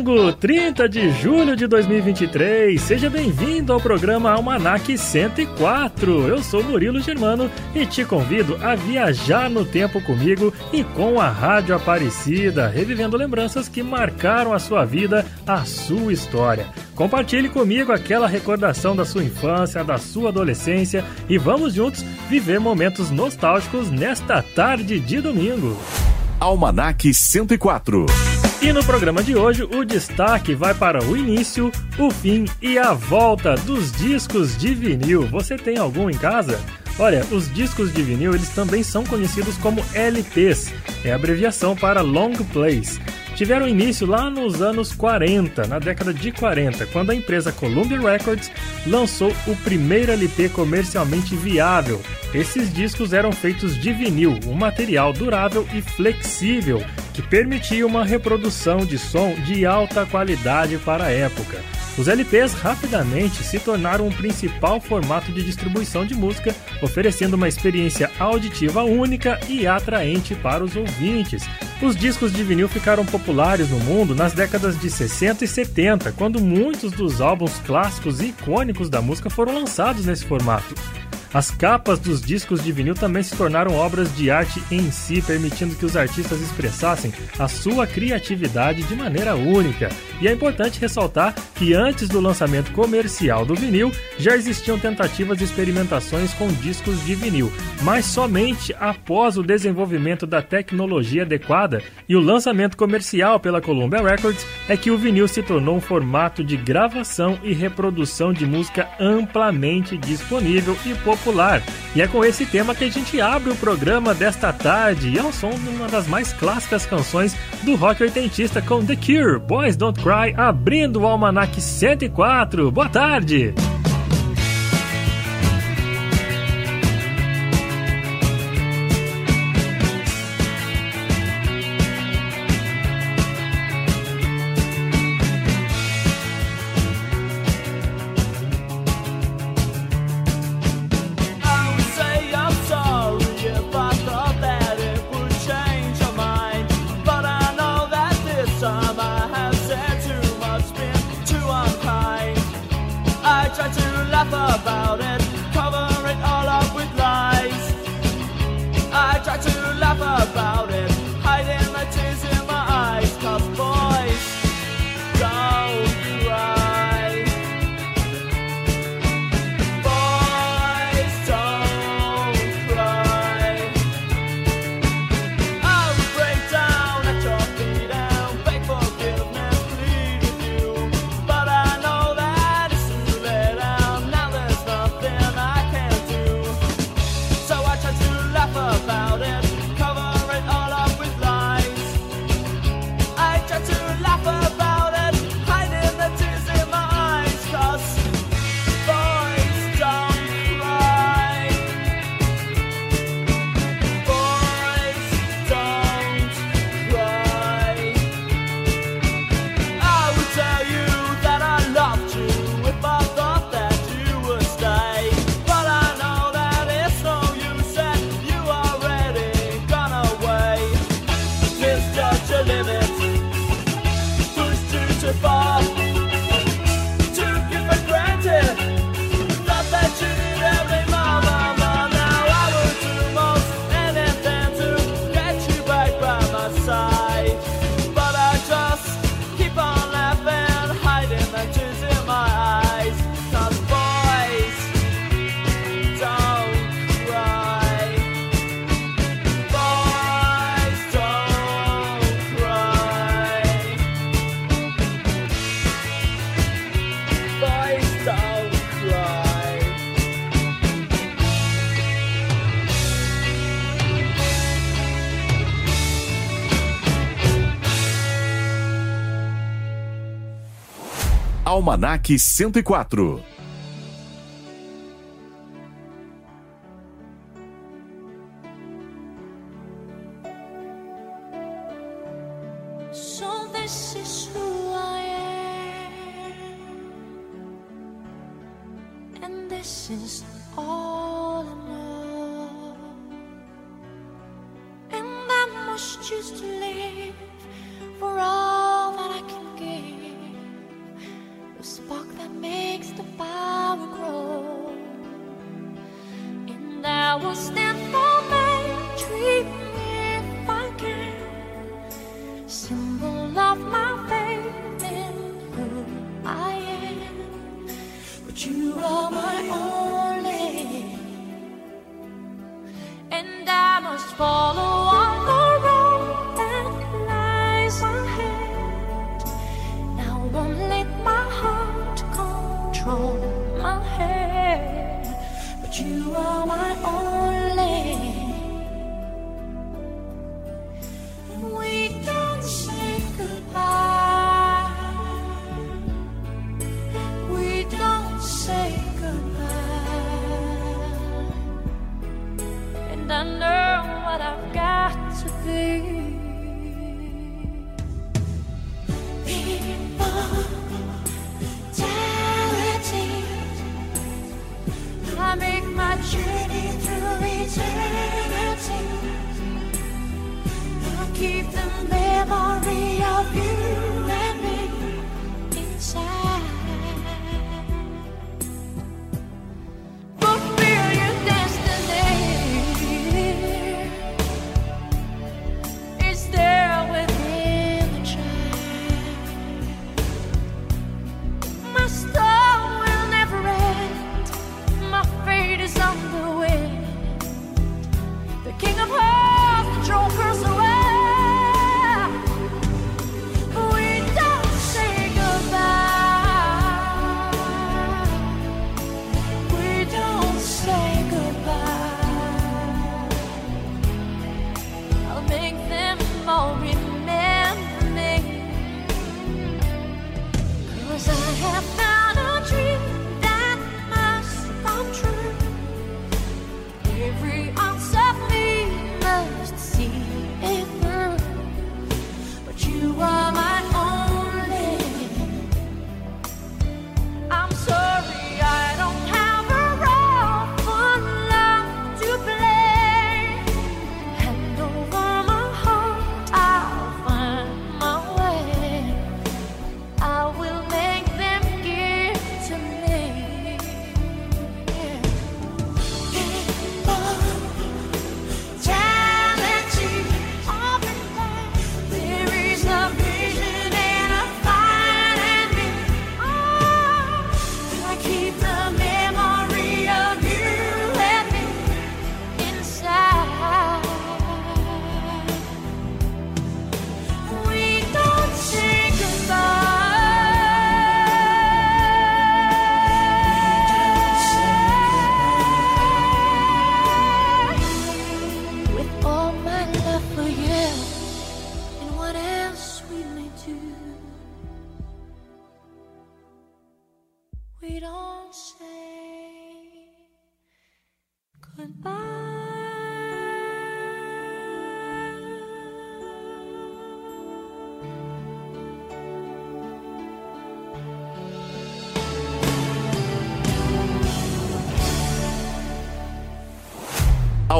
Domingo, 30 de julho de 2023. Seja bem-vindo ao programa Almanac 104. Eu sou Murilo Germano e te convido a viajar no tempo comigo e com a Rádio Aparecida, revivendo lembranças que marcaram a sua vida, a sua história. Compartilhe comigo aquela recordação da sua infância, da sua adolescência e vamos juntos viver momentos nostálgicos nesta tarde de domingo. Almanac 104. E no programa de hoje, o destaque vai para o início, o fim e a volta dos discos de vinil. Você tem algum em casa? Olha, os discos de vinil eles também são conhecidos como LPs, é abreviação para Long Plays tiveram início lá nos anos 40, na década de 40, quando a empresa Columbia Records lançou o primeiro LP comercialmente viável. Esses discos eram feitos de vinil, um material durável e flexível que permitia uma reprodução de som de alta qualidade para a época. Os LPs rapidamente se tornaram o principal formato de distribuição de música, oferecendo uma experiência auditiva única e atraente para os ouvintes. Os discos de vinil ficaram populares no mundo nas décadas de 60 e 70, quando muitos dos álbuns clássicos e icônicos da música foram lançados nesse formato. As capas dos discos de vinil também se tornaram obras de arte em si, permitindo que os artistas expressassem a sua criatividade de maneira única. E é importante ressaltar que antes do lançamento comercial do vinil, já existiam tentativas de experimentações com discos de vinil, mas somente após o desenvolvimento da tecnologia adequada e o lançamento comercial pela Columbia Records é que o vinil se tornou um formato de gravação e reprodução de música amplamente disponível e popular popular. E é com esse tema que a gente abre o programa desta tarde e é o som de uma das mais clássicas canções do rock oitentista com The Cure, Boys Don't Cry, abrindo o Almanac 104. Boa tarde! Almanac 104. keep the memory.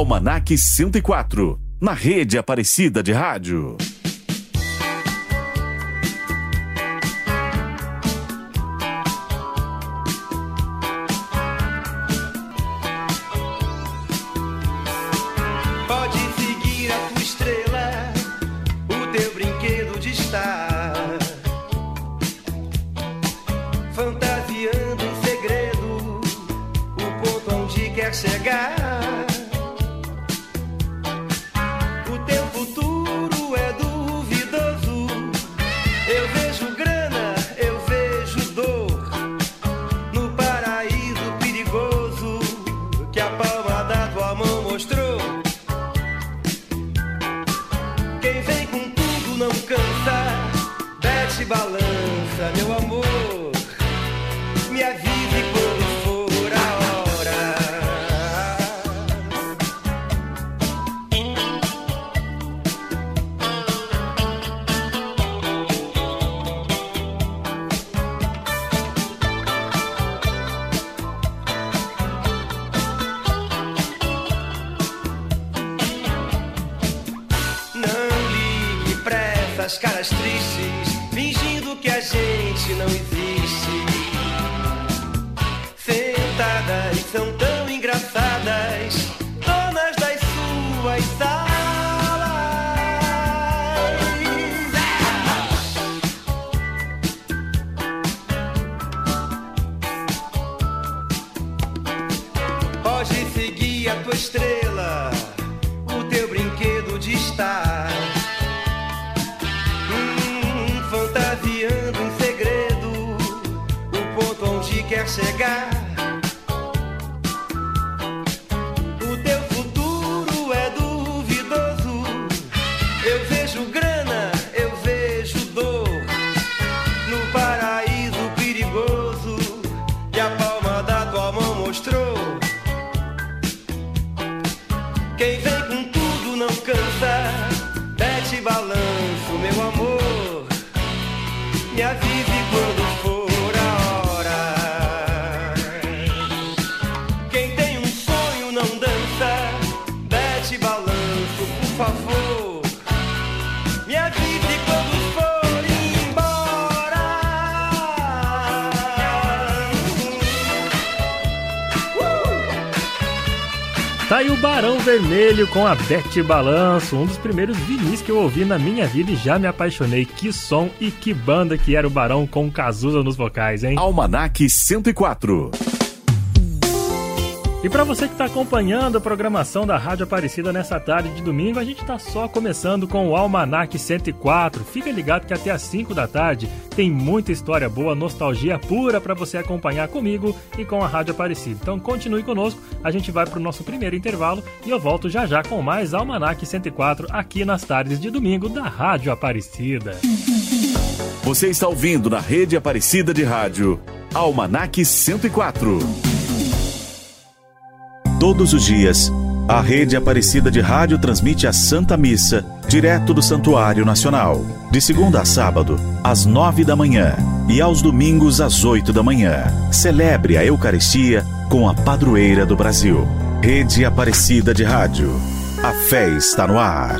Almanac 104, na rede Aparecida de Rádio. balança, meu amor. Com a Bete Balanço, um dos primeiros vinis que eu ouvi na minha vida e já me apaixonei. Que som e que banda que era o Barão com Cazuza nos vocais, hein? Almanac 104. E para você que está acompanhando a programação da Rádio Aparecida nessa tarde de domingo, a gente está só começando com o Almanac 104. Fica ligado que até às 5 da tarde tem muita história boa, nostalgia pura para você acompanhar comigo e com a Rádio Aparecida. Então continue conosco, a gente vai para o nosso primeiro intervalo e eu volto já já com mais Almanac 104 aqui nas tardes de domingo da Rádio Aparecida. Você está ouvindo na rede Aparecida de Rádio. Almanac 104. Todos os dias, a rede Aparecida de Rádio transmite a Santa Missa, direto do Santuário Nacional, de segunda a sábado, às nove da manhã e aos domingos às oito da manhã. Celebre a Eucaristia com a padroeira do Brasil. Rede Aparecida de Rádio. A fé está no ar.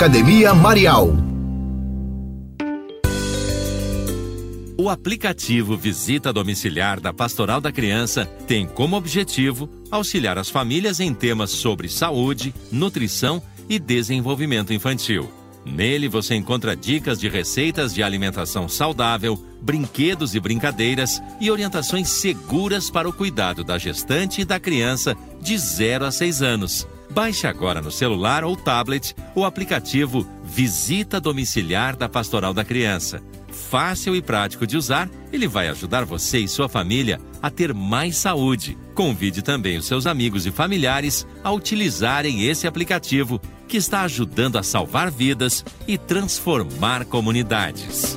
Academia Marial. O aplicativo Visita Domiciliar da Pastoral da Criança tem como objetivo auxiliar as famílias em temas sobre saúde, nutrição e desenvolvimento infantil. Nele você encontra dicas de receitas de alimentação saudável, brinquedos e brincadeiras e orientações seguras para o cuidado da gestante e da criança de 0 a 6 anos. Baixe agora no celular ou tablet o aplicativo Visita Domiciliar da Pastoral da Criança. Fácil e prático de usar, ele vai ajudar você e sua família a ter mais saúde. Convide também os seus amigos e familiares a utilizarem esse aplicativo que está ajudando a salvar vidas e transformar comunidades.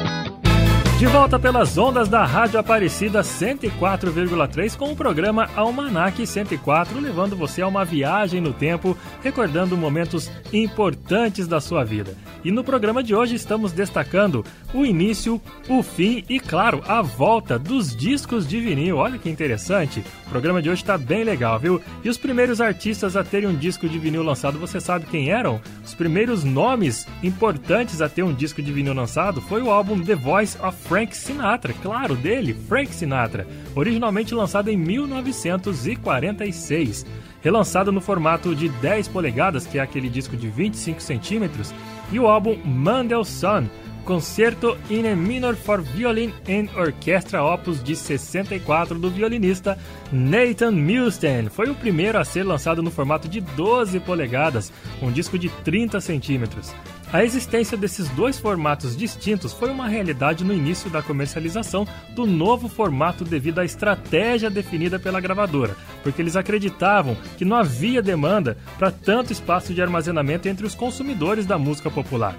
De volta pelas ondas da Rádio Aparecida 104,3 com o programa Almanac 104, levando você a uma viagem no tempo, recordando momentos importantes da sua vida. E no programa de hoje estamos destacando o início, o fim e, claro, a volta dos discos de vinil. Olha que interessante! O programa de hoje está bem legal, viu? E os primeiros artistas a terem um disco de vinil lançado, você sabe quem eram? Os primeiros nomes importantes a ter um disco de vinil lançado foi o álbum The Voice of Frank Sinatra, claro, dele, Frank Sinatra, originalmente lançado em 1946. relançado no formato de 10 polegadas, que é aquele disco de 25 centímetros, e o álbum Mendelssohn, Concerto in a Minor for Violin and Orchestra Opus de 64 do violinista Nathan Milstein. Foi o primeiro a ser lançado no formato de 12 polegadas, um disco de 30 centímetros. A existência desses dois formatos distintos foi uma realidade no início da comercialização do novo formato devido à estratégia definida pela gravadora, porque eles acreditavam que não havia demanda para tanto espaço de armazenamento entre os consumidores da música popular.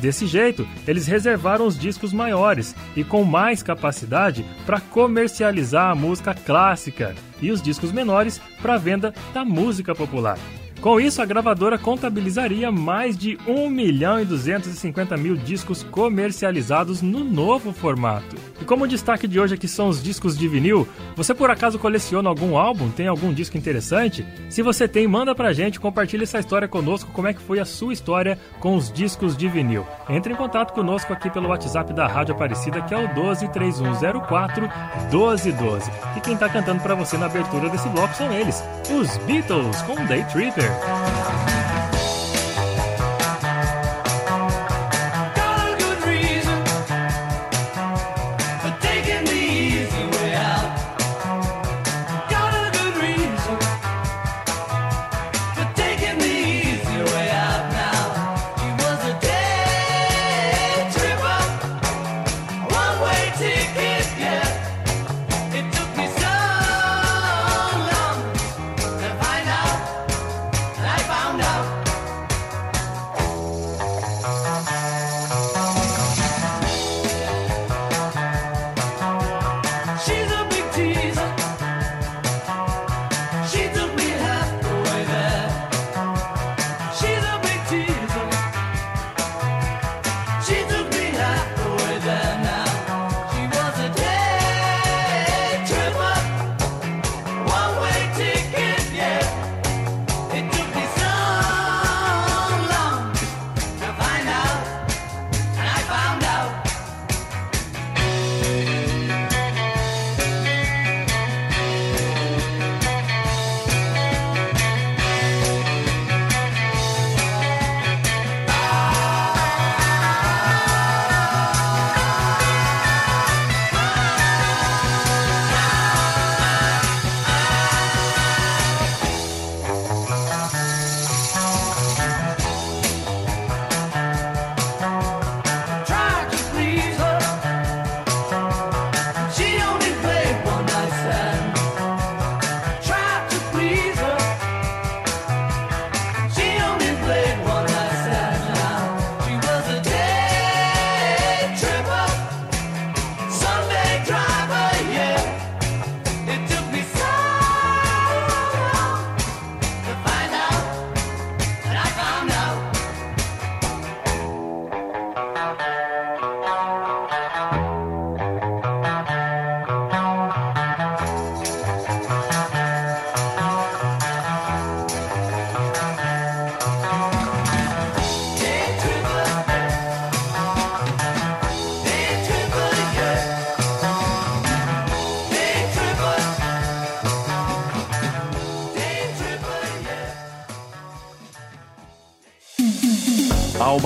Desse jeito, eles reservaram os discos maiores e com mais capacidade para comercializar a música clássica e os discos menores para venda da música popular. Com isso, a gravadora contabilizaria mais de 1 milhão e 250 mil discos comercializados no novo formato. Como o destaque de hoje aqui são os discos de vinil, você por acaso coleciona algum álbum? Tem algum disco interessante? Se você tem, manda pra gente, compartilhe essa história conosco, como é que foi a sua história com os discos de vinil. Entre em contato conosco aqui pelo WhatsApp da Rádio Aparecida, que é o 123104 1212. E quem tá cantando para você na abertura desse bloco são eles, os Beatles com Day Tripper.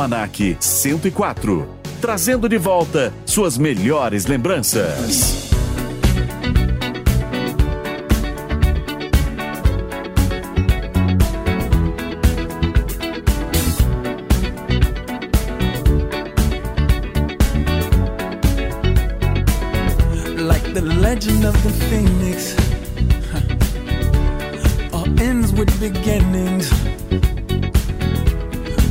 Almanac 104. Trazendo de volta suas melhores lembranças. like the legend of the phoenix huh. all ends with beginnings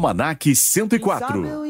Almanac Quem sabe 104.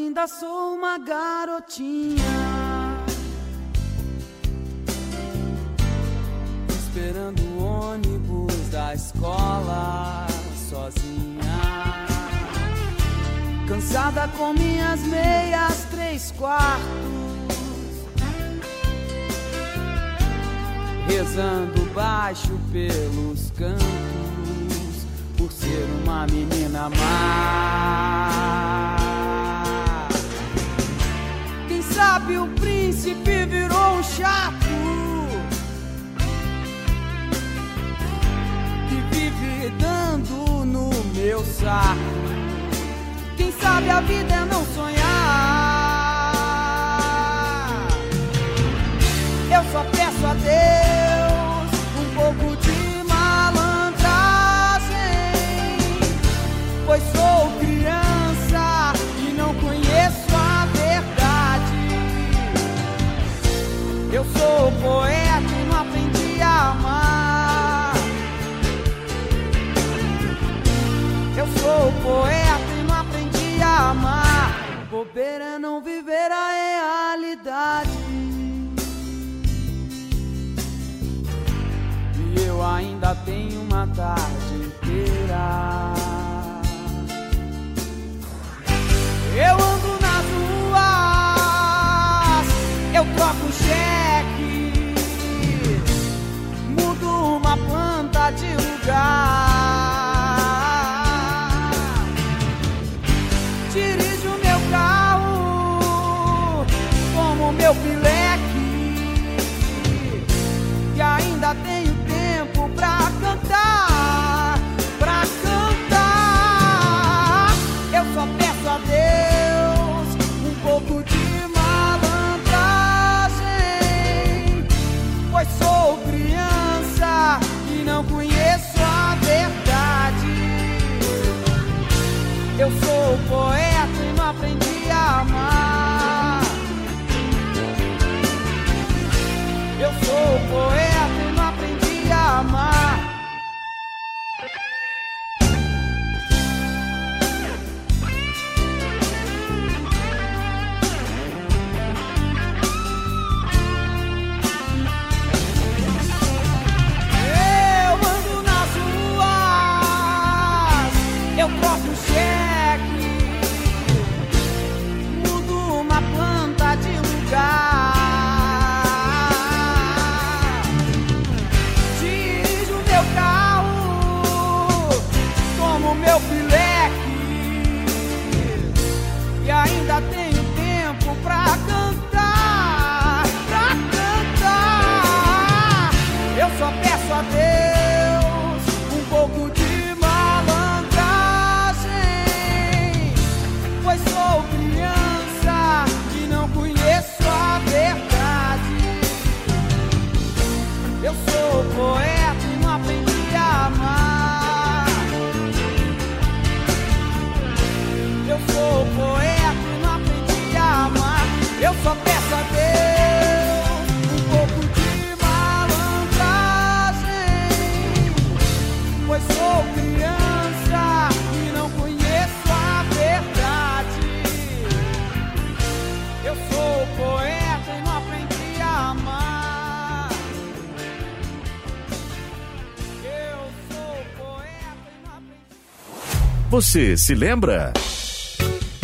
Você se lembra?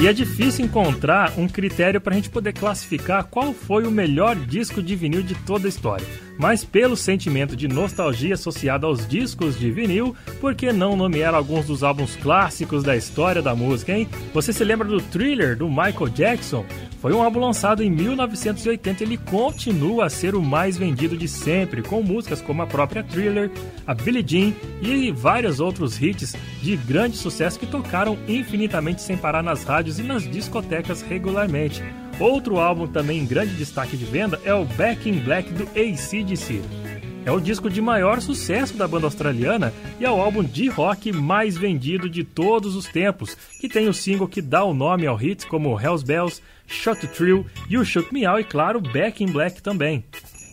E é difícil encontrar um critério para a gente poder classificar qual foi o melhor disco de vinil de toda a história. Mas pelo sentimento de nostalgia associado aos discos de vinil, por que não nomear alguns dos álbuns clássicos da história da música, hein? Você se lembra do Thriller do Michael Jackson? Foi um álbum lançado em 1980 e ele continua a ser o mais vendido de sempre, com músicas como a própria Thriller, a Billie Jean e vários outros hits de grande sucesso que tocaram infinitamente sem parar nas rádios e nas discotecas regularmente. Outro álbum também em grande destaque de venda é o Back in Black do AC/DC. É o disco de maior sucesso da banda australiana e é o álbum de rock mais vendido de todos os tempos, que tem o single que dá o nome ao hit como Hells Bells, Shot Thrill, You Shook Me Out e claro, Back in Black também.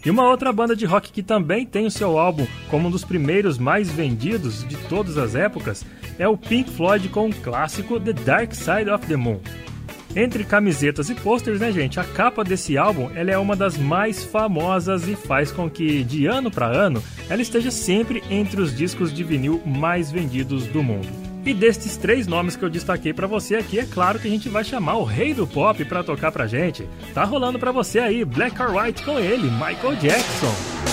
E uma outra banda de rock que também tem o seu álbum como um dos primeiros mais vendidos de todas as épocas é o Pink Floyd com o clássico The Dark Side of the Moon. Entre camisetas e posters, né, gente? A capa desse álbum ela é uma das mais famosas e faz com que, de ano para ano, ela esteja sempre entre os discos de vinil mais vendidos do mundo. E destes três nomes que eu destaquei para você aqui, é claro que a gente vai chamar o rei do pop para tocar pra gente. Tá rolando para você aí Black or White com ele, Michael Jackson.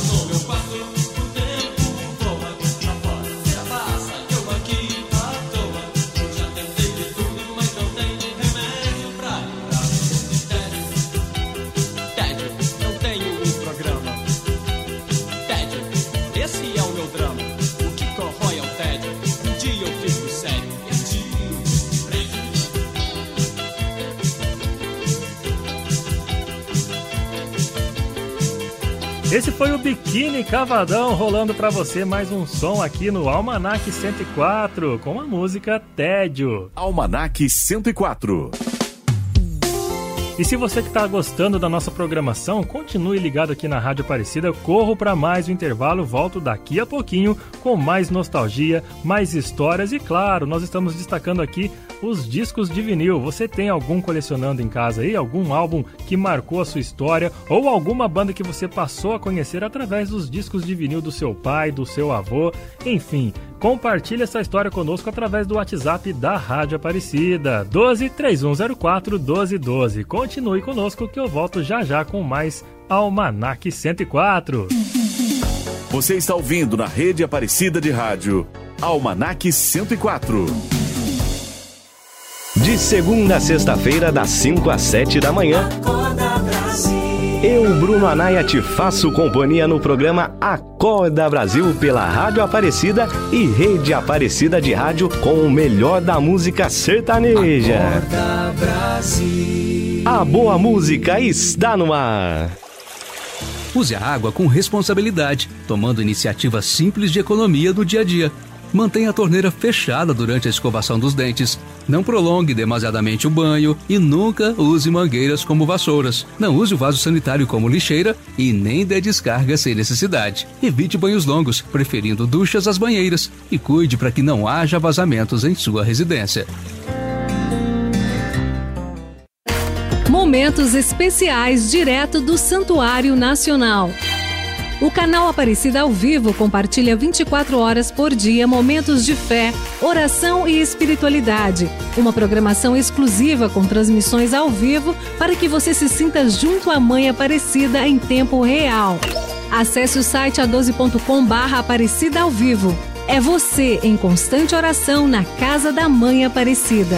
Esse foi o Biquíni Cavadão rolando pra você mais um som aqui no Almanac 104 com a música Tédio. Almanac 104. E se você que está gostando da nossa programação, continue ligado aqui na Rádio Aparecida. Eu corro para mais um intervalo, volto daqui a pouquinho com mais nostalgia, mais histórias e, claro, nós estamos destacando aqui os discos de vinil. Você tem algum colecionando em casa aí? Algum álbum que marcou a sua história? Ou alguma banda que você passou a conhecer através dos discos de vinil do seu pai, do seu avô? Enfim, compartilhe essa história conosco através do WhatsApp da Rádio Aparecida. 12 3104 1212. Continue conosco que eu volto já já com mais Almanac 104. Você está ouvindo na rede Aparecida de Rádio. Almanac 104. De segunda a sexta-feira, das 5 às 7 da manhã. Eu, Bruno Anaia, te faço companhia no programa Acorda Brasil pela Rádio Aparecida e Rede Aparecida de Rádio com o melhor da música sertaneja. A boa música está no ar. Use a água com responsabilidade, tomando iniciativas simples de economia do dia a dia. Mantenha a torneira fechada durante a escovação dos dentes. Não prolongue demasiadamente o banho e nunca use mangueiras como vassouras. Não use o vaso sanitário como lixeira e nem dê descarga sem necessidade. Evite banhos longos, preferindo duchas às banheiras e cuide para que não haja vazamentos em sua residência. Momentos especiais direto do Santuário Nacional. O canal Aparecida ao Vivo compartilha 24 horas por dia momentos de fé, oração e espiritualidade. Uma programação exclusiva com transmissões ao vivo para que você se sinta junto à Mãe Aparecida em tempo real. Acesse o site a12.com barra Aparecida ao Vivo. É você em constante oração na Casa da Mãe Aparecida.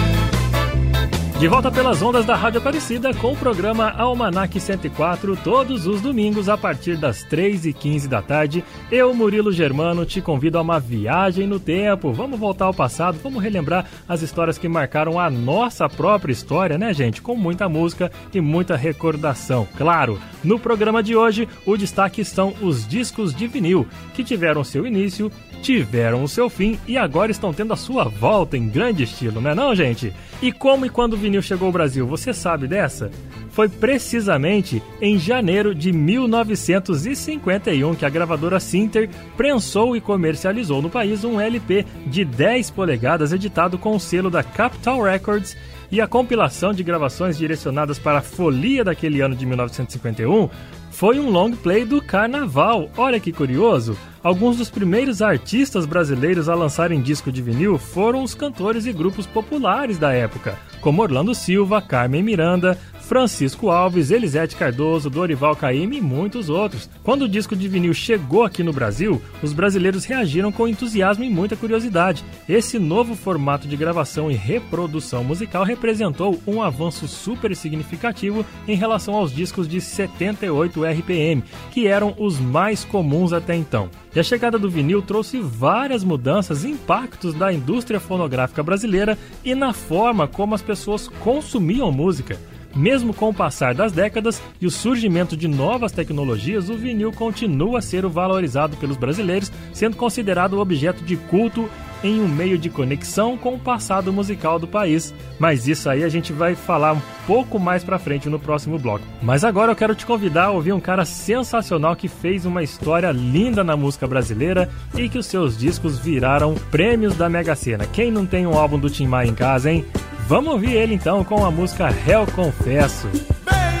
De volta pelas ondas da Rádio Aparecida com o programa Almanac 104, todos os domingos a partir das 3h15 da tarde. Eu, Murilo Germano, te convido a uma viagem no tempo. Vamos voltar ao passado, vamos relembrar as histórias que marcaram a nossa própria história, né, gente? Com muita música e muita recordação. Claro, no programa de hoje, o destaque estão os discos de vinil, que tiveram seu início, tiveram o seu fim e agora estão tendo a sua volta em grande estilo, não é não, gente? E como e quando o vinil chegou ao Brasil, você sabe dessa? Foi precisamente em janeiro de 1951 que a gravadora Sinter prensou e comercializou no país um LP de 10 polegadas editado com o selo da Capitol Records e a compilação de gravações direcionadas para a folia daquele ano de 1951 foi um long play do Carnaval. Olha que curioso! Alguns dos primeiros artistas brasileiros a lançarem disco de vinil foram os cantores e grupos populares da época, como Orlando Silva, Carmen Miranda, Francisco Alves, Elisete Cardoso, Dorival Caymmi e muitos outros. Quando o disco de vinil chegou aqui no Brasil, os brasileiros reagiram com entusiasmo e muita curiosidade. Esse novo formato de gravação e reprodução musical representou um avanço super significativo em relação aos discos de 78 RPM, que eram os mais comuns até então. E a chegada do vinil trouxe várias mudanças e impactos da indústria fonográfica brasileira e na forma como as pessoas consumiam música. Mesmo com o passar das décadas e o surgimento de novas tecnologias, o vinil continua a ser valorizado pelos brasileiros, sendo considerado objeto de culto em um meio de conexão com o passado musical do país. Mas isso aí a gente vai falar um pouco mais pra frente no próximo bloco. Mas agora eu quero te convidar a ouvir um cara sensacional que fez uma história linda na música brasileira e que os seus discos viraram prêmios da Mega Sena. Quem não tem um álbum do Tim Maia em casa, hein? Vamos ouvir ele então com a música Réu Confesso. Venho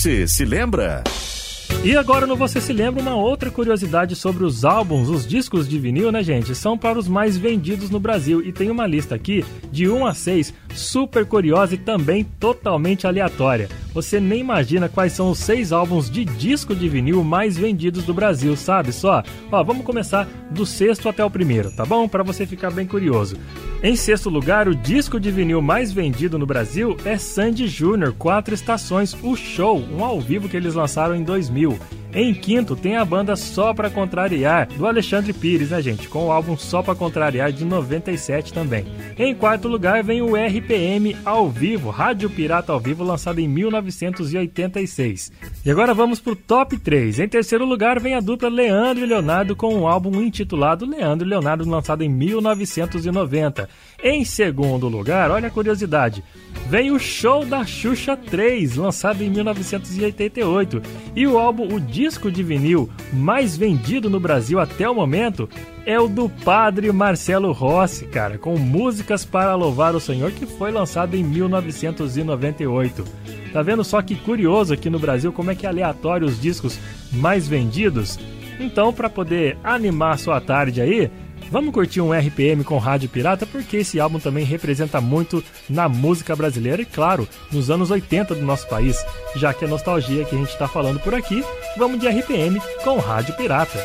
Você se lembra? E agora no Você Se Lembra uma outra curiosidade sobre os álbuns, os discos de vinil, né, gente? São para os mais vendidos no Brasil e tem uma lista aqui de 1 a 6 super curiosa e também totalmente aleatória. Você nem imagina quais são os seis álbuns de disco de vinil mais vendidos do Brasil, sabe só? Ó, vamos começar do sexto até o primeiro, tá bom? Para você ficar bem curioso. Em sexto lugar, o disco de vinil mais vendido no Brasil é Sandy Júnior, Quatro Estações, o Show, um ao vivo que eles lançaram em 2000. Em quinto, tem a banda Só Pra Contrariar, do Alexandre Pires, né, gente? Com o álbum Só Pra Contrariar, de 97 também. Em quarto lugar, vem o RPM ao vivo, Rádio Pirata ao vivo, lançado em 1986. E agora vamos pro top 3. Em terceiro lugar vem a dupla Leandro e Leonardo com o um álbum intitulado Leandro e Leonardo, lançado em 1990. Em segundo lugar, olha a curiosidade, vem o Show da Xuxa 3, lançado em 1988. E o álbum, o disco de vinil mais vendido no Brasil até o momento, é o do padre Marcelo Rossi, cara, com músicas para louvar o Senhor, que foi lançado em 1998. Tá vendo só que curioso aqui no Brasil como é como é que é aleatório os discos mais vendidos. Então, para poder animar a sua tarde aí, vamos curtir um RPM com Rádio Pirata, porque esse álbum também representa muito na música brasileira e, claro, nos anos 80 do nosso país. Já que é nostalgia que a gente está falando por aqui, vamos de RPM com Rádio Pirata.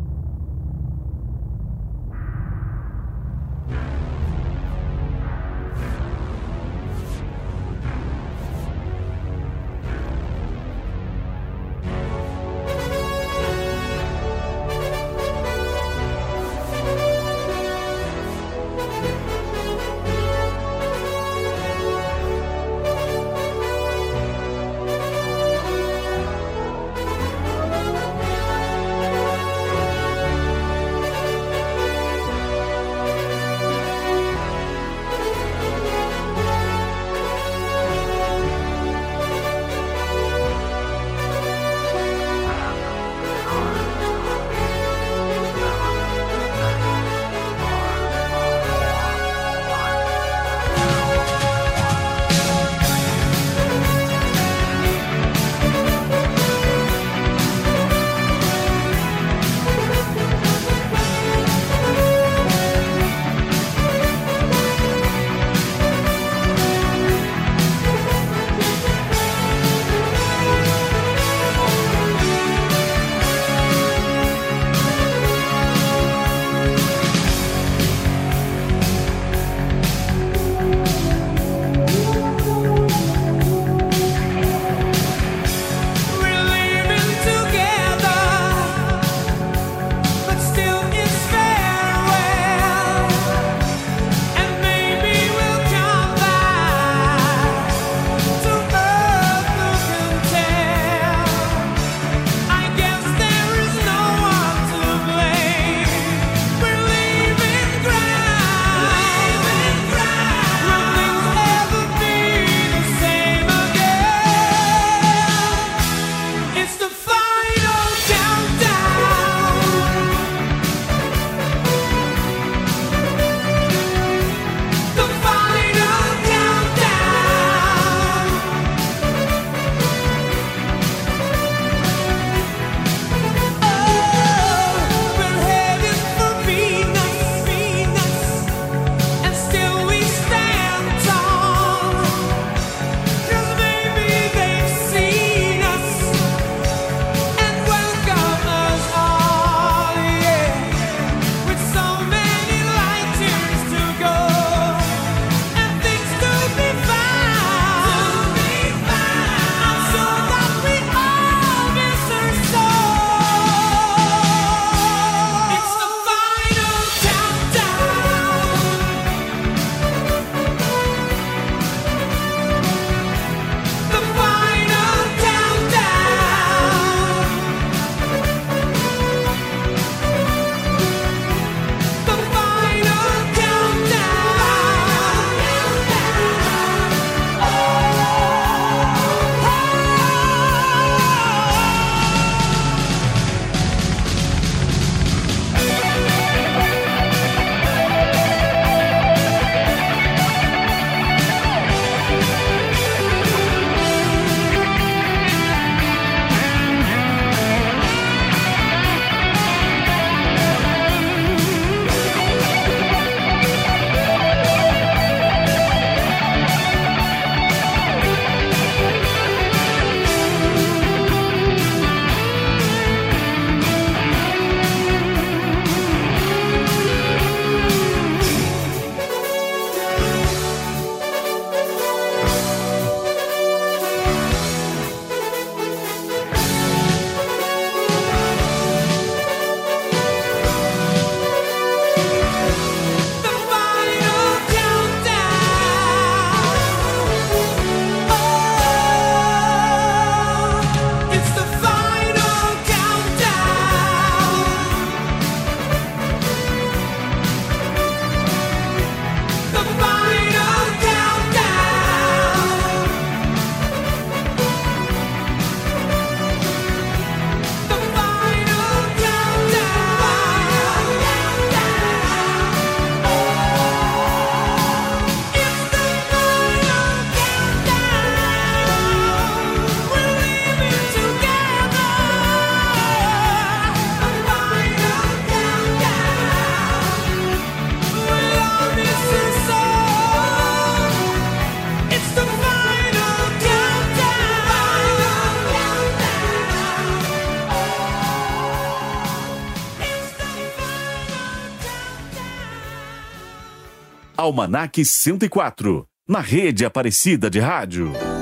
Almanac 104, na rede Aparecida de Rádio.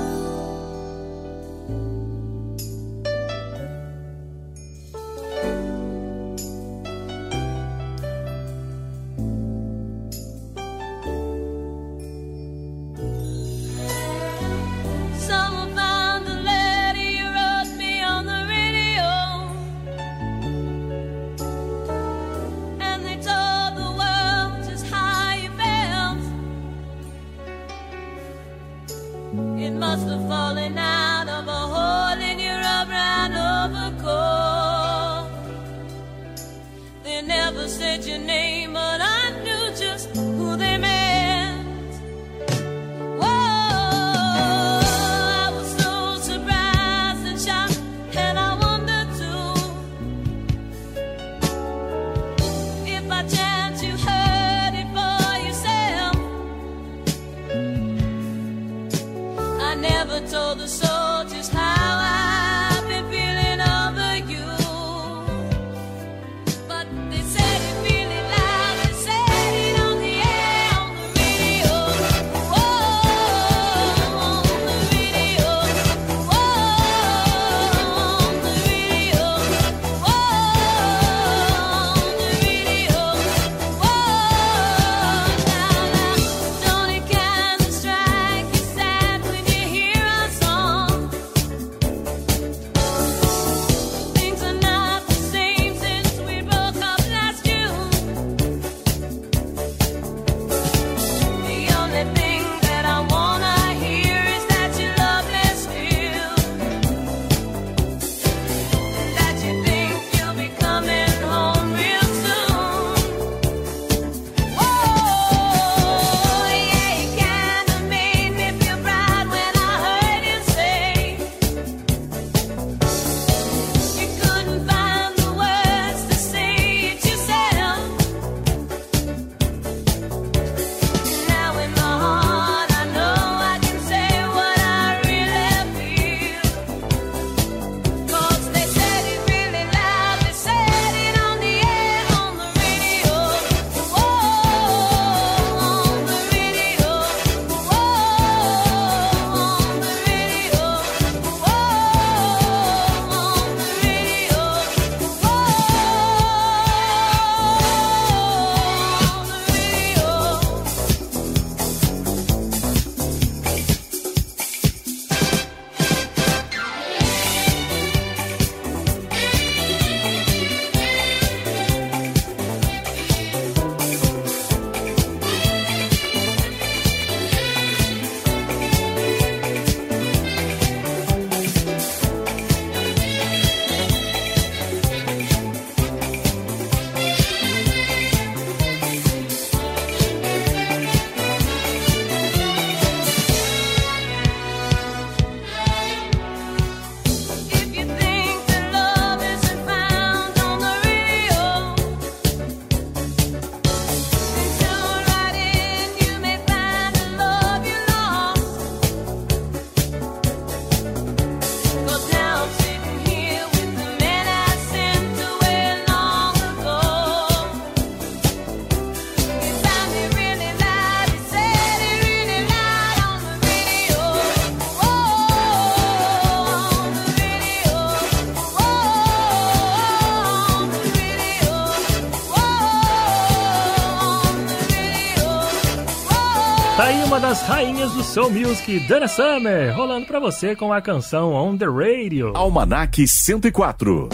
Uma das rainhas do Soul Music, Dana Summer, rolando pra você com a canção On The Radio. Almanac 104.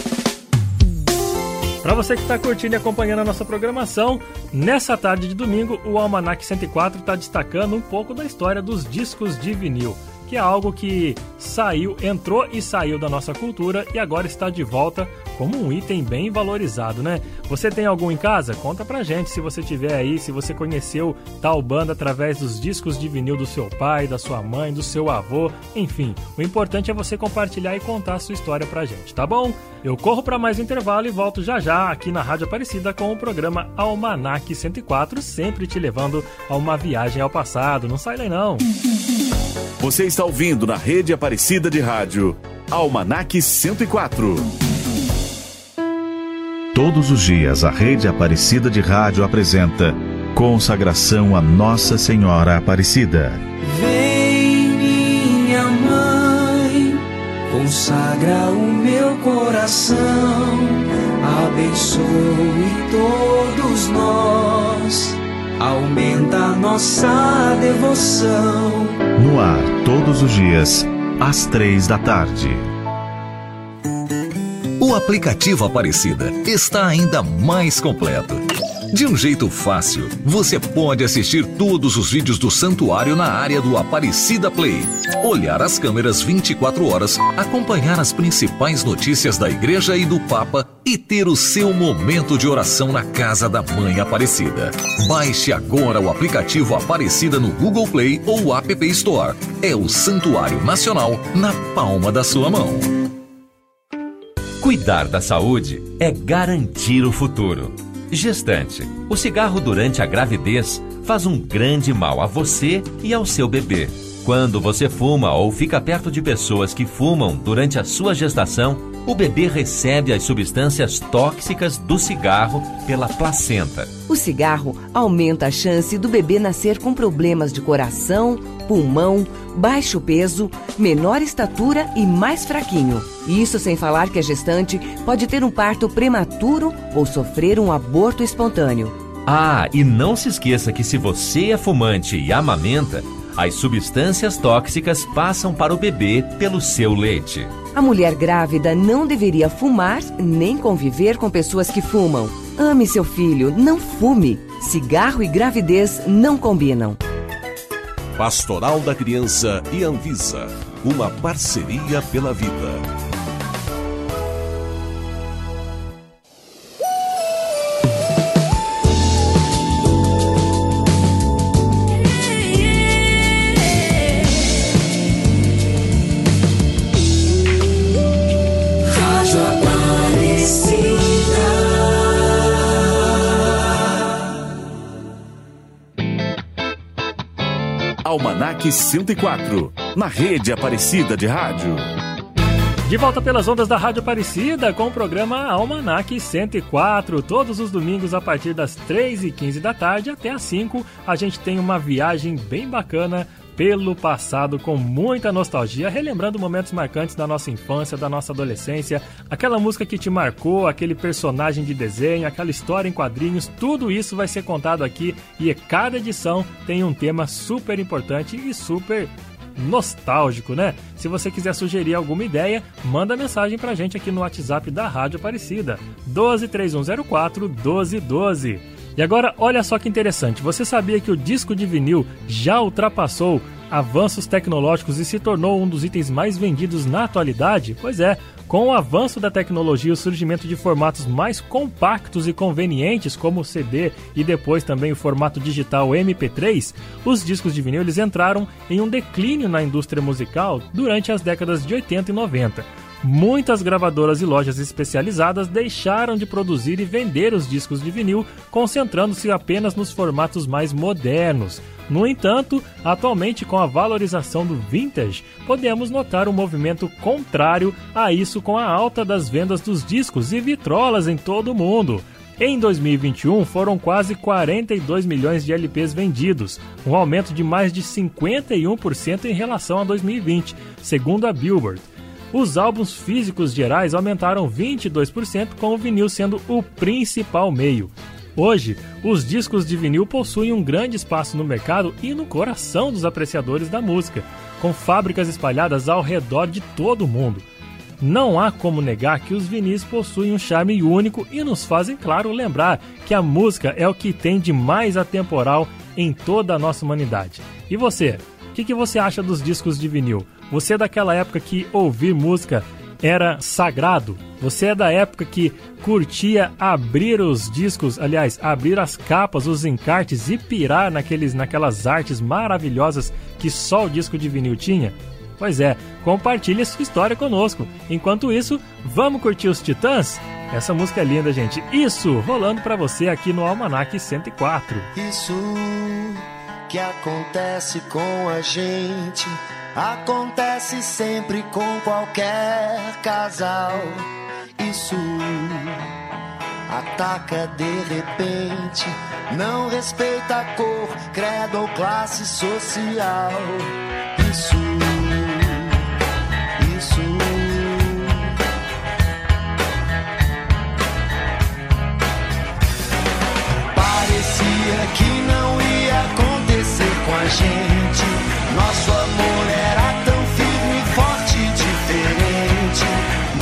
Pra você que tá curtindo e acompanhando a nossa programação, nessa tarde de domingo, o Almanac 104 tá destacando um pouco da história dos discos de vinil, que é algo que saiu, entrou e saiu da nossa cultura e agora está de volta como um item bem valorizado, né? Você tem algum em casa? Conta pra gente se você tiver aí, se você conheceu tal banda através dos discos de vinil do seu pai, da sua mãe, do seu avô, enfim. O importante é você compartilhar e contar a sua história pra gente, tá bom? Eu corro para mais um intervalo e volto já já aqui na Rádio Aparecida com o programa Almanac 104, sempre te levando a uma viagem ao passado. Não sai daí não. Você está ouvindo na rede Aparecida de Rádio Almanac 104. Todos os dias a rede Aparecida de Rádio apresenta Consagração a Nossa Senhora Aparecida. Vem, minha mãe, consagra o meu coração, abençoe todos nós, aumenta nossa devoção. No ar, todos os dias, às três da tarde. O aplicativo Aparecida está ainda mais completo. De um jeito fácil, você pode assistir todos os vídeos do santuário na área do Aparecida Play, olhar as câmeras 24 horas, acompanhar as principais notícias da igreja e do Papa e ter o seu momento de oração na casa da Mãe Aparecida. Baixe agora o aplicativo Aparecida no Google Play ou App Store. É o Santuário Nacional na palma da sua mão. Cuidar da saúde é garantir o futuro. Gestante, o cigarro durante a gravidez faz um grande mal a você e ao seu bebê. Quando você fuma ou fica perto de pessoas que fumam durante a sua gestação, o bebê recebe as substâncias tóxicas do cigarro pela placenta. O cigarro aumenta a chance do bebê nascer com problemas de coração, pulmão, baixo peso, menor estatura e mais fraquinho. Isso sem falar que a gestante pode ter um parto prematuro ou sofrer um aborto espontâneo. Ah, e não se esqueça que se você é fumante e amamenta, as substâncias tóxicas passam para o bebê pelo seu leite. A mulher grávida não deveria fumar nem conviver com pessoas que fumam. Ame seu filho, não fume. Cigarro e gravidez não combinam. Pastoral da Criança e Anvisa. Uma parceria pela vida. Almanac 104, na rede Aparecida de Rádio. De volta pelas ondas da Rádio Aparecida com o programa Almanac 104. Todos os domingos, a partir das 3h15 da tarde até as 5 a gente tem uma viagem bem bacana pelo passado com muita nostalgia, relembrando momentos marcantes da nossa infância, da nossa adolescência, aquela música que te marcou, aquele personagem de desenho, aquela história em quadrinhos, tudo isso vai ser contado aqui e cada edição tem um tema super importante e super nostálgico, né? Se você quiser sugerir alguma ideia, manda mensagem pra gente aqui no WhatsApp da Rádio Aparecida, 123104 1212. E agora, olha só que interessante, você sabia que o disco de vinil já ultrapassou avanços tecnológicos e se tornou um dos itens mais vendidos na atualidade? Pois é, com o avanço da tecnologia e o surgimento de formatos mais compactos e convenientes, como o CD e depois também o formato digital MP3, os discos de vinil eles entraram em um declínio na indústria musical durante as décadas de 80 e 90. Muitas gravadoras e lojas especializadas deixaram de produzir e vender os discos de vinil, concentrando-se apenas nos formatos mais modernos. No entanto, atualmente com a valorização do vintage, podemos notar um movimento contrário a isso com a alta das vendas dos discos e vitrolas em todo o mundo. Em 2021, foram quase 42 milhões de LPs vendidos, um aumento de mais de 51% em relação a 2020, segundo a Billboard. Os álbuns físicos gerais aumentaram 22%, com o vinil sendo o principal meio. Hoje, os discos de vinil possuem um grande espaço no mercado e no coração dos apreciadores da música, com fábricas espalhadas ao redor de todo o mundo. Não há como negar que os vinis possuem um charme único e nos fazem, claro, lembrar que a música é o que tem de mais atemporal em toda a nossa humanidade. E você? O que, que você acha dos discos de vinil? Você é daquela época que ouvir música era sagrado? Você é da época que curtia abrir os discos, aliás, abrir as capas, os encartes e pirar naqueles, naquelas artes maravilhosas que só o disco de vinil tinha? Pois é, compartilhe sua história conosco. Enquanto isso, vamos curtir os Titãs? Essa música é linda, gente. Isso, rolando pra você aqui no Almanac 104. Isso que acontece com a gente acontece sempre com qualquer casal. Isso ataca de repente Não respeita cor, credo ou classe social. Isso, isso. Parecia que não ia acontecer com a gente. Nosso amor era tão firme, forte diferente.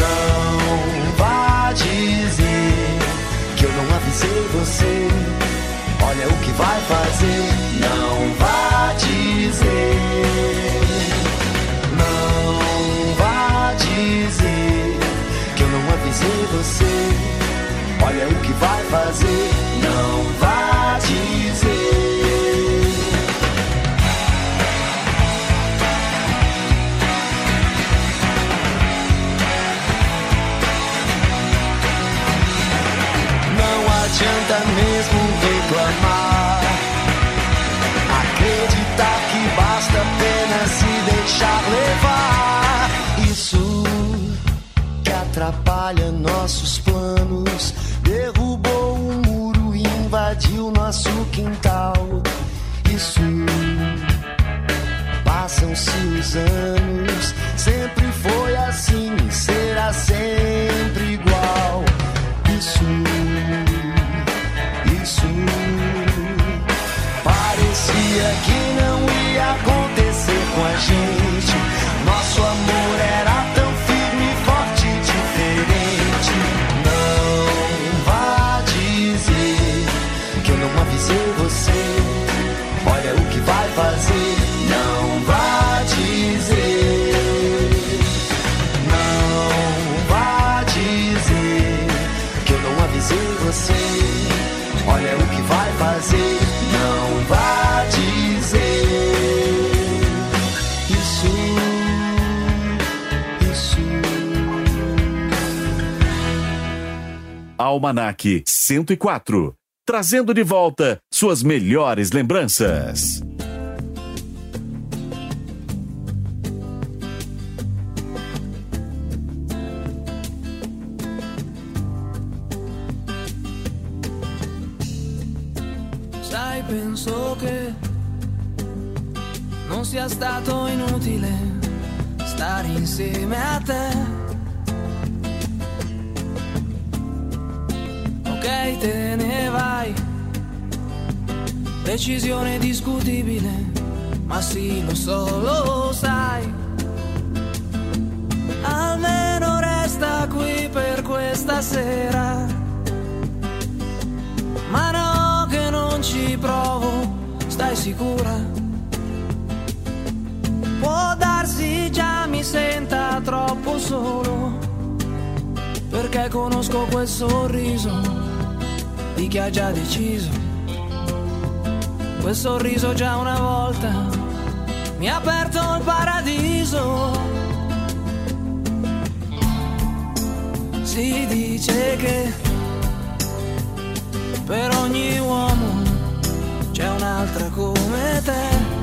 Não vá dizer que eu não avisei você. Olha o que vai fazer. Não vá dizer. Não vá dizer que eu não avisei você. Olha o que vai fazer. reason Almanac 104. Trazendo de volta suas melhores lembranças. Sai, penso che non sia stato inutile stare insieme a te. Ok, te ne vai. Decisione discutibile, ma sì, lo so, lo sai. Almeno resta qui per questa sera. Ma no, che non ci provo, stai sicura? Può darsi già mi senta troppo solo, perché conosco quel sorriso di chi ha già deciso. Quel sorriso già una volta mi ha aperto il paradiso. Si dice che per ogni uomo c'è un'altra come te.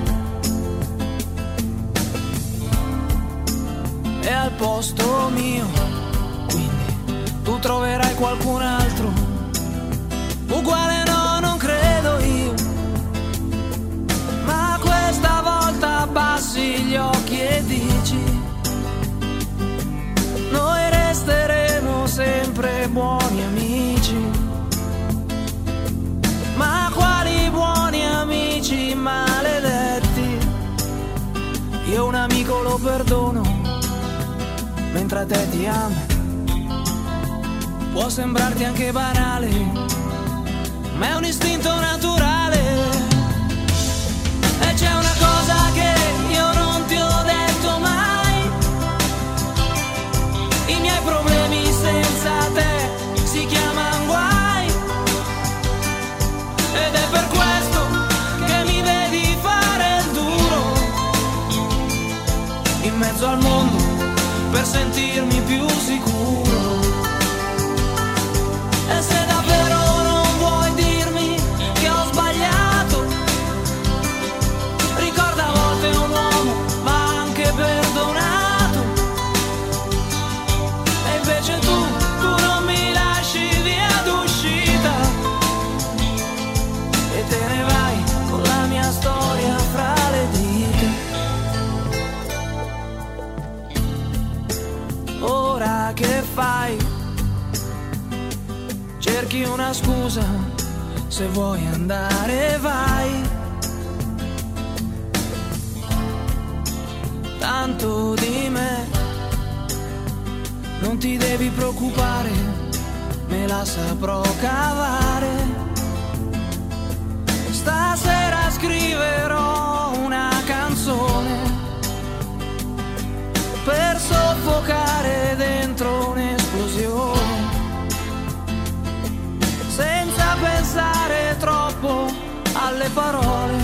E al posto mio, quindi tu troverai qualcun altro. Perdono, mentre a te ti amo. Può sembrarti anche banale, ma è un istinto naturale. Sentirmi più sicuro. fai. Cerchi una scusa, se vuoi andare vai. Tanto di me, non ti devi preoccupare, me la saprò cavare. Stasera scriverò soffocare dentro un'esplosione. Senza pensare troppo alle parole,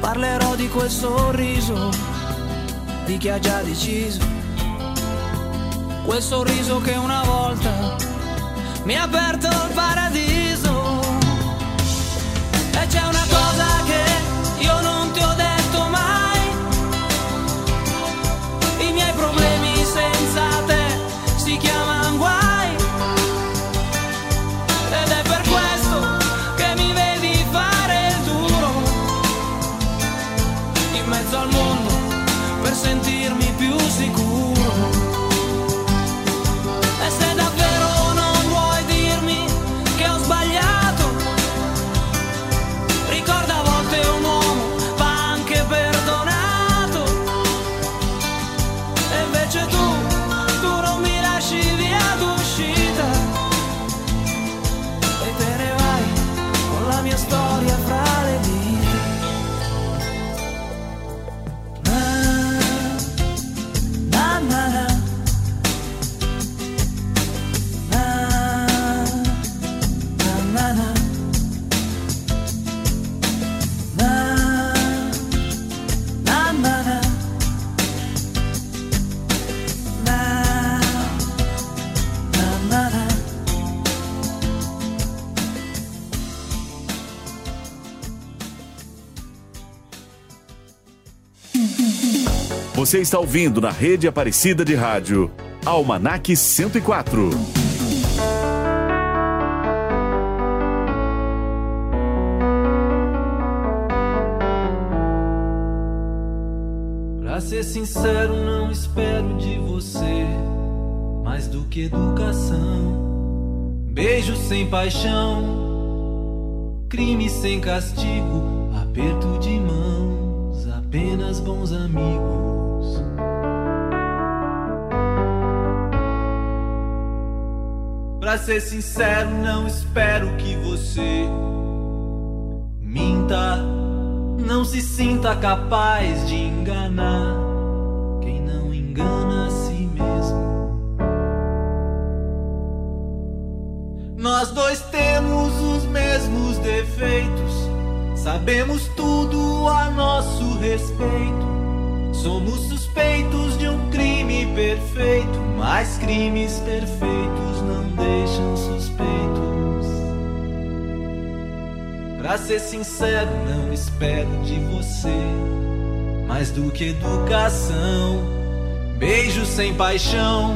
parlerò di quel sorriso di chi ha già deciso. Quel sorriso che una volta mi ha aperto il paradiso. Você está ouvindo na rede Aparecida de Rádio, Almanac 104. Pra ser sincero, não espero de você mais do que educação. Beijo sem paixão, crime sem castigo, aperto de mãos, apenas bons amigos. Pra ser sincero, não espero que você minta. Não se sinta capaz de enganar quem não engana a si mesmo. Nós dois temos os mesmos defeitos, sabemos tudo a nosso respeito. Somos suspeitos de um crime perfeito, mas crimes perfeitos não deixam suspeitos. Pra ser sincero, não espero de você mais do que educação. Beijo sem paixão,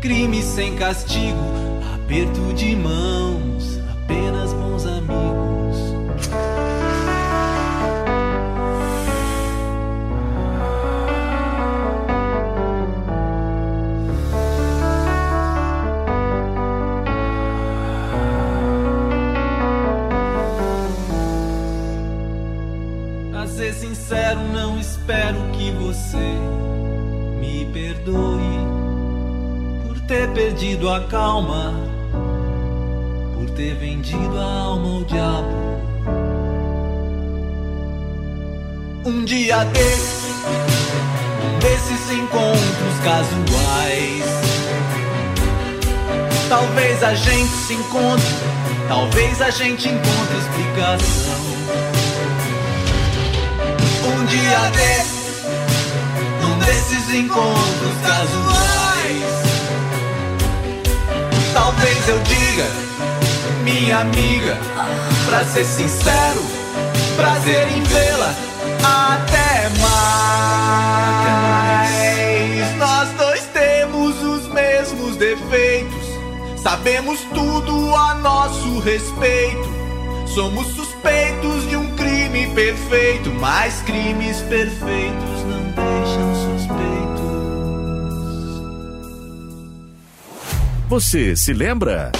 crime sem castigo, aperto de mãos, apenas bons amigos. Espero que você me perdoe por ter perdido a calma, por ter vendido a alma ao diabo. Um dia desses, um desses encontros casuais. Talvez a gente se encontre, talvez a gente encontre explicação. Dia num desses encontros casuais. Talvez eu diga, minha amiga, pra ser sincero, prazer em vê-la. Até mais. Nós dois temos os mesmos defeitos, sabemos tudo a nosso respeito. Somos suspeitos de um crime perfeito, mas crimes perfeitos não deixam suspeitos. Você se lembra?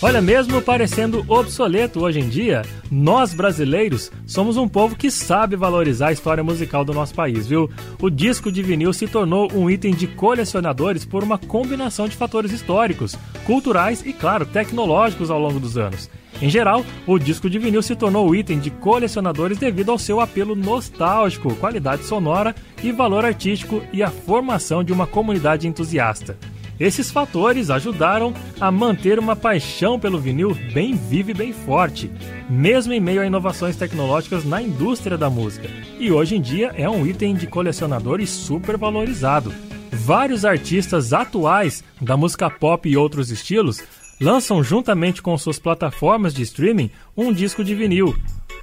Olha, mesmo parecendo obsoleto hoje em dia, nós brasileiros somos um povo que sabe valorizar a história musical do nosso país, viu? O disco de vinil se tornou um item de colecionadores por uma combinação de fatores históricos, culturais e, claro, tecnológicos ao longo dos anos. Em geral, o disco de vinil se tornou o item de colecionadores devido ao seu apelo nostálgico, qualidade sonora e valor artístico e a formação de uma comunidade entusiasta. Esses fatores ajudaram a manter uma paixão pelo vinil bem viva e bem forte, mesmo em meio a inovações tecnológicas na indústria da música. E hoje em dia é um item de colecionador e super valorizado. Vários artistas atuais da música pop e outros estilos lançam juntamente com suas plataformas de streaming um disco de vinil.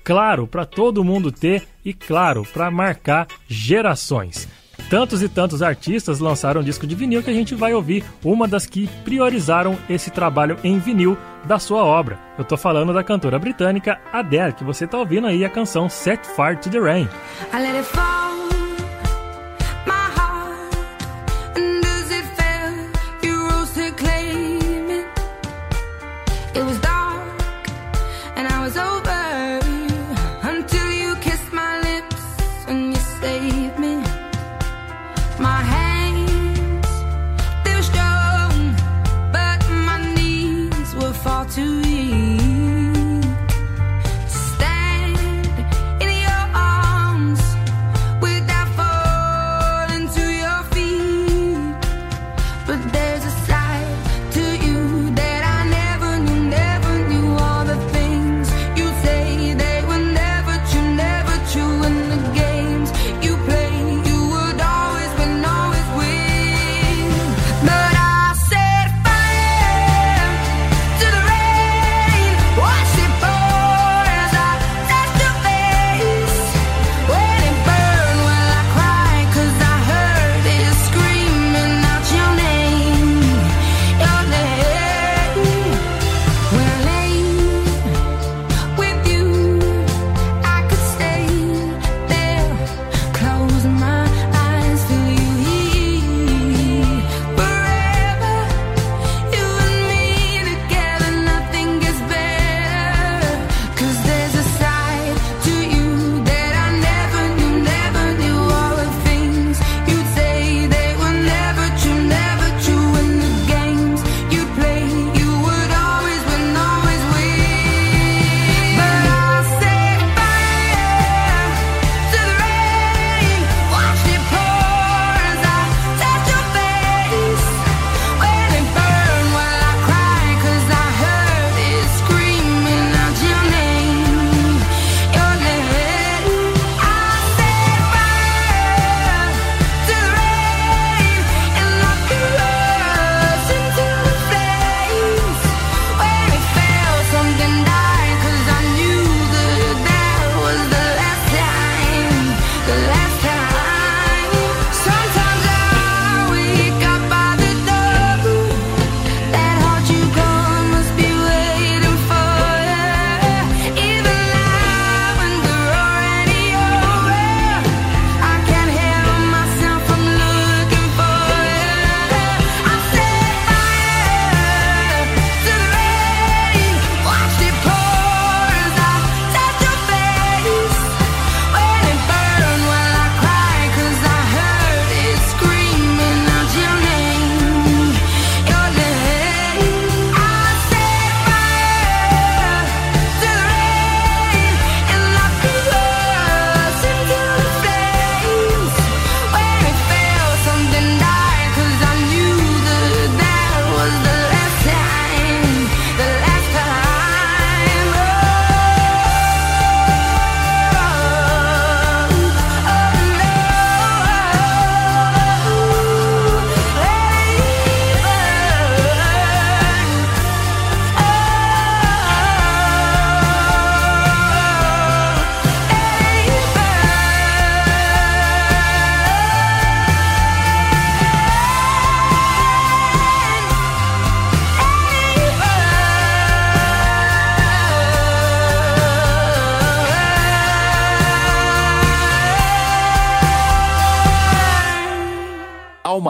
Claro, para todo mundo ter e claro, para marcar gerações. Tantos e tantos artistas lançaram disco de vinil que a gente vai ouvir uma das que priorizaram esse trabalho em vinil da sua obra. Eu tô falando da cantora britânica Adele, que você tá ouvindo aí a canção Set Fire to the Rain.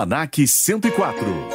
Almanac 104.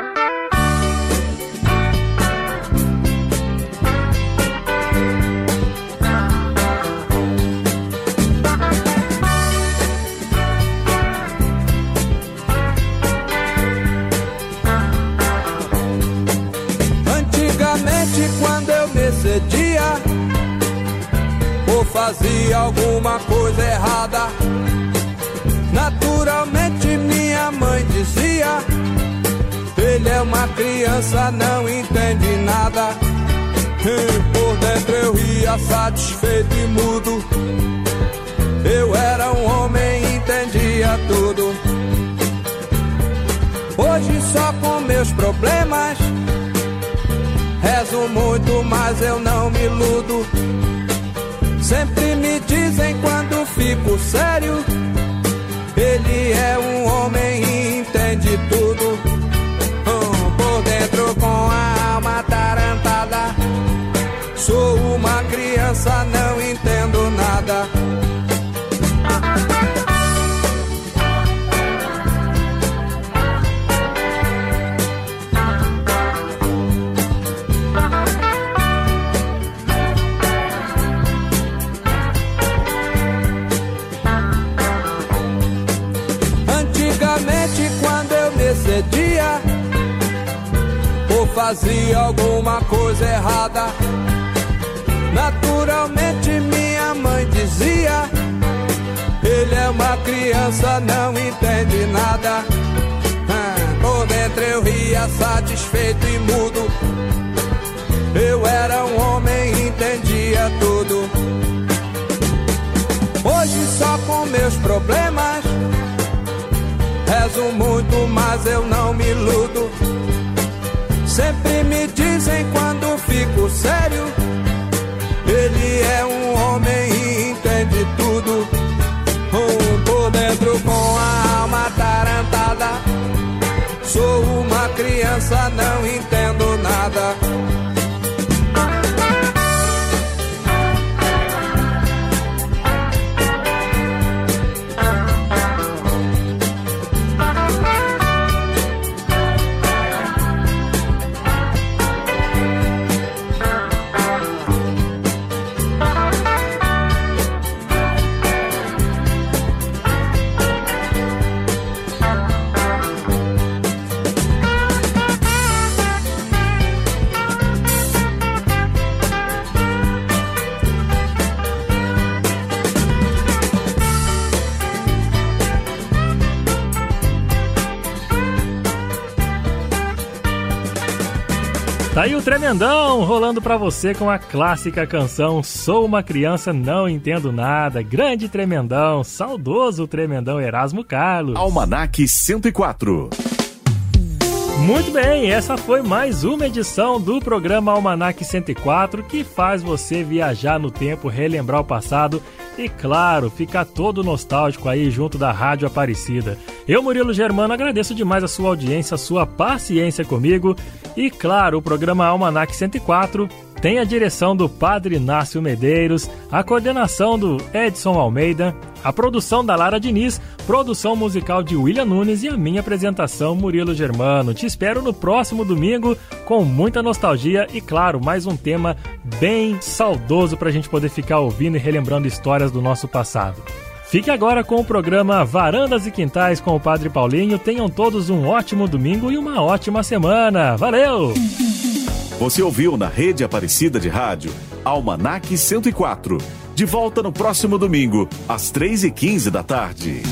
Satisfeito e mudo. Eu era um homem e entendia tudo. Hoje só com meus problemas. Rezo muito, mas eu não me iludo. Sempre me dizem quando fico sério. Ele é um homem e entende tudo. E mudo. Eu era um homem entendia tudo. Hoje só com meus problemas. Rezo muito, mas eu não me iludo. Sempre me dizem quando fico sério. Criança, não entendo nada. Tremendão rolando pra você com a clássica canção Sou uma criança, não entendo nada. Grande Tremendão, saudoso Tremendão Erasmo Carlos. Almanac 104. Muito bem, essa foi mais uma edição do programa Almanac 104 que faz você viajar no tempo, relembrar o passado e, claro, ficar todo nostálgico aí junto da Rádio Aparecida. Eu, Murilo Germano, agradeço demais a sua audiência, a sua paciência comigo e, claro, o programa Almanac 104 tem a direção do Padre Inácio Medeiros, a coordenação do Edson Almeida, a produção da Lara Diniz, produção musical de William Nunes e a minha apresentação Murilo Germano. Te espero no próximo domingo com muita nostalgia e, claro, mais um tema bem saudoso para a gente poder ficar ouvindo e relembrando histórias do nosso passado. Fique agora com o programa Varandas e Quintais com o Padre Paulinho. Tenham todos um ótimo domingo e uma ótima semana. Valeu! Você ouviu na Rede Aparecida de Rádio Almanac 104. De volta no próximo domingo, às 3h15 da tarde.